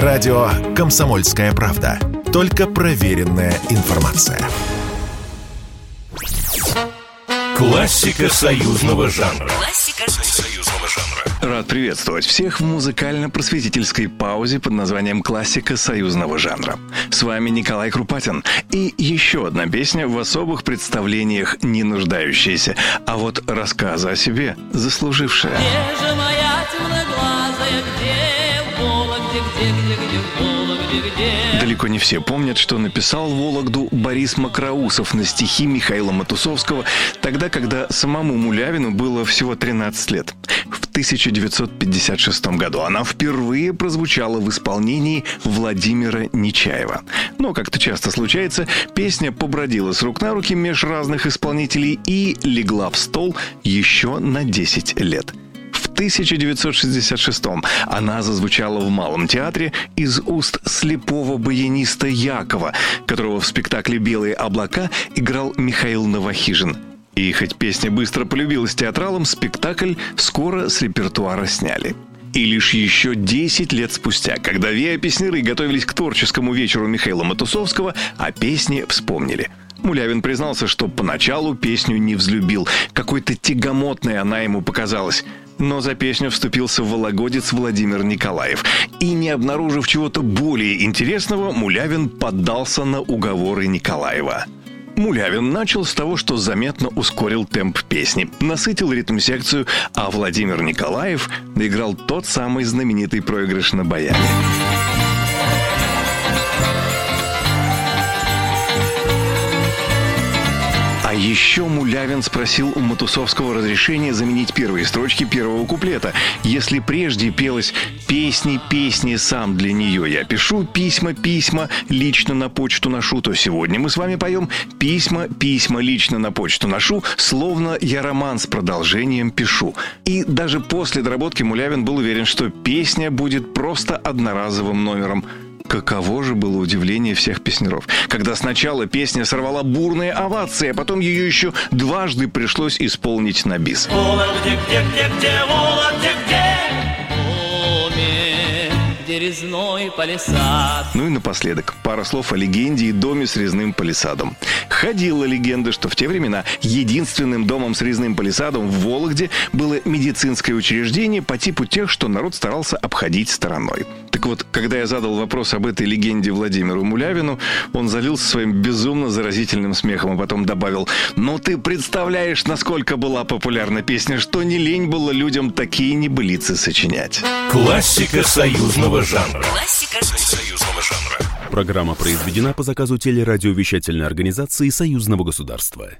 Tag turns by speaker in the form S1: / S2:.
S1: Радио «Комсомольская правда». Только проверенная информация.
S2: Классика союзного жанра.
S3: Классика
S2: Союзного жанра.
S4: Рад приветствовать всех в музыкально-просветительской паузе под названием «Классика союзного жанра». С вами Николай Крупатин. И еще одна песня в особых представлениях не нуждающаяся, а вот рассказа о себе заслужившая.
S5: Где же моя
S4: Далеко не все помнят, что написал Вологду Борис Макроусов на стихи Михаила Матусовского, тогда, когда самому Мулявину было всего 13 лет. В 1956 году она впервые прозвучала в исполнении Владимира Нечаева. Но, как-то часто случается, песня побродила с рук на руки меж разных исполнителей и легла в стол еще на 10 лет. В 1966 она зазвучала в Малом театре из уст слепого баяниста Якова, которого в спектакле «Белые облака» играл Михаил Новохижин. И хоть песня быстро полюбилась театралам, спектакль скоро с репертуара сняли. И лишь еще 10 лет спустя, когда виа-песняры готовились к творческому вечеру Михаила Матусовского, о песне вспомнили – Мулявин признался, что поначалу песню не взлюбил. Какой-то тягомотной она ему показалась. Но за песню вступился вологодец Владимир Николаев. И не обнаружив чего-то более интересного, Мулявин поддался на уговоры Николаева. Мулявин начал с того, что заметно ускорил темп песни, насытил ритм-секцию, а Владимир Николаев играл тот самый знаменитый проигрыш на баяне. А еще Мулявин спросил у Матусовского разрешения заменить первые строчки первого куплета. Если прежде пелось «Песни, песни, сам для нее я пишу, письма, письма, лично на почту ношу», то сегодня мы с вами поем «Письма, письма, лично на почту ношу, словно я роман с продолжением пишу». И даже после доработки Мулявин был уверен, что песня будет просто одноразовым номером. Каково же было удивление всех песнеров, когда сначала песня сорвала бурные овации, а потом ее еще дважды пришлось исполнить на бис.
S5: Где, где, где, где? Резной палисад.
S4: Ну и напоследок, пара слов о легенде и доме с резным палисадом. Ходила легенда, что в те времена единственным домом с резным палисадом в Вологде было медицинское учреждение по типу тех, что народ старался обходить стороной. Так вот, когда я задал вопрос об этой легенде Владимиру Мулявину, он залился своим безумно заразительным смехом, а потом добавил, «Ну ты представляешь, насколько была популярна песня, что не лень было людям такие небылицы сочинять».
S2: Классика союзного жанра. Союзного жанра.
S6: Программа произведена по заказу телерадиовещательной организации Союзного государства.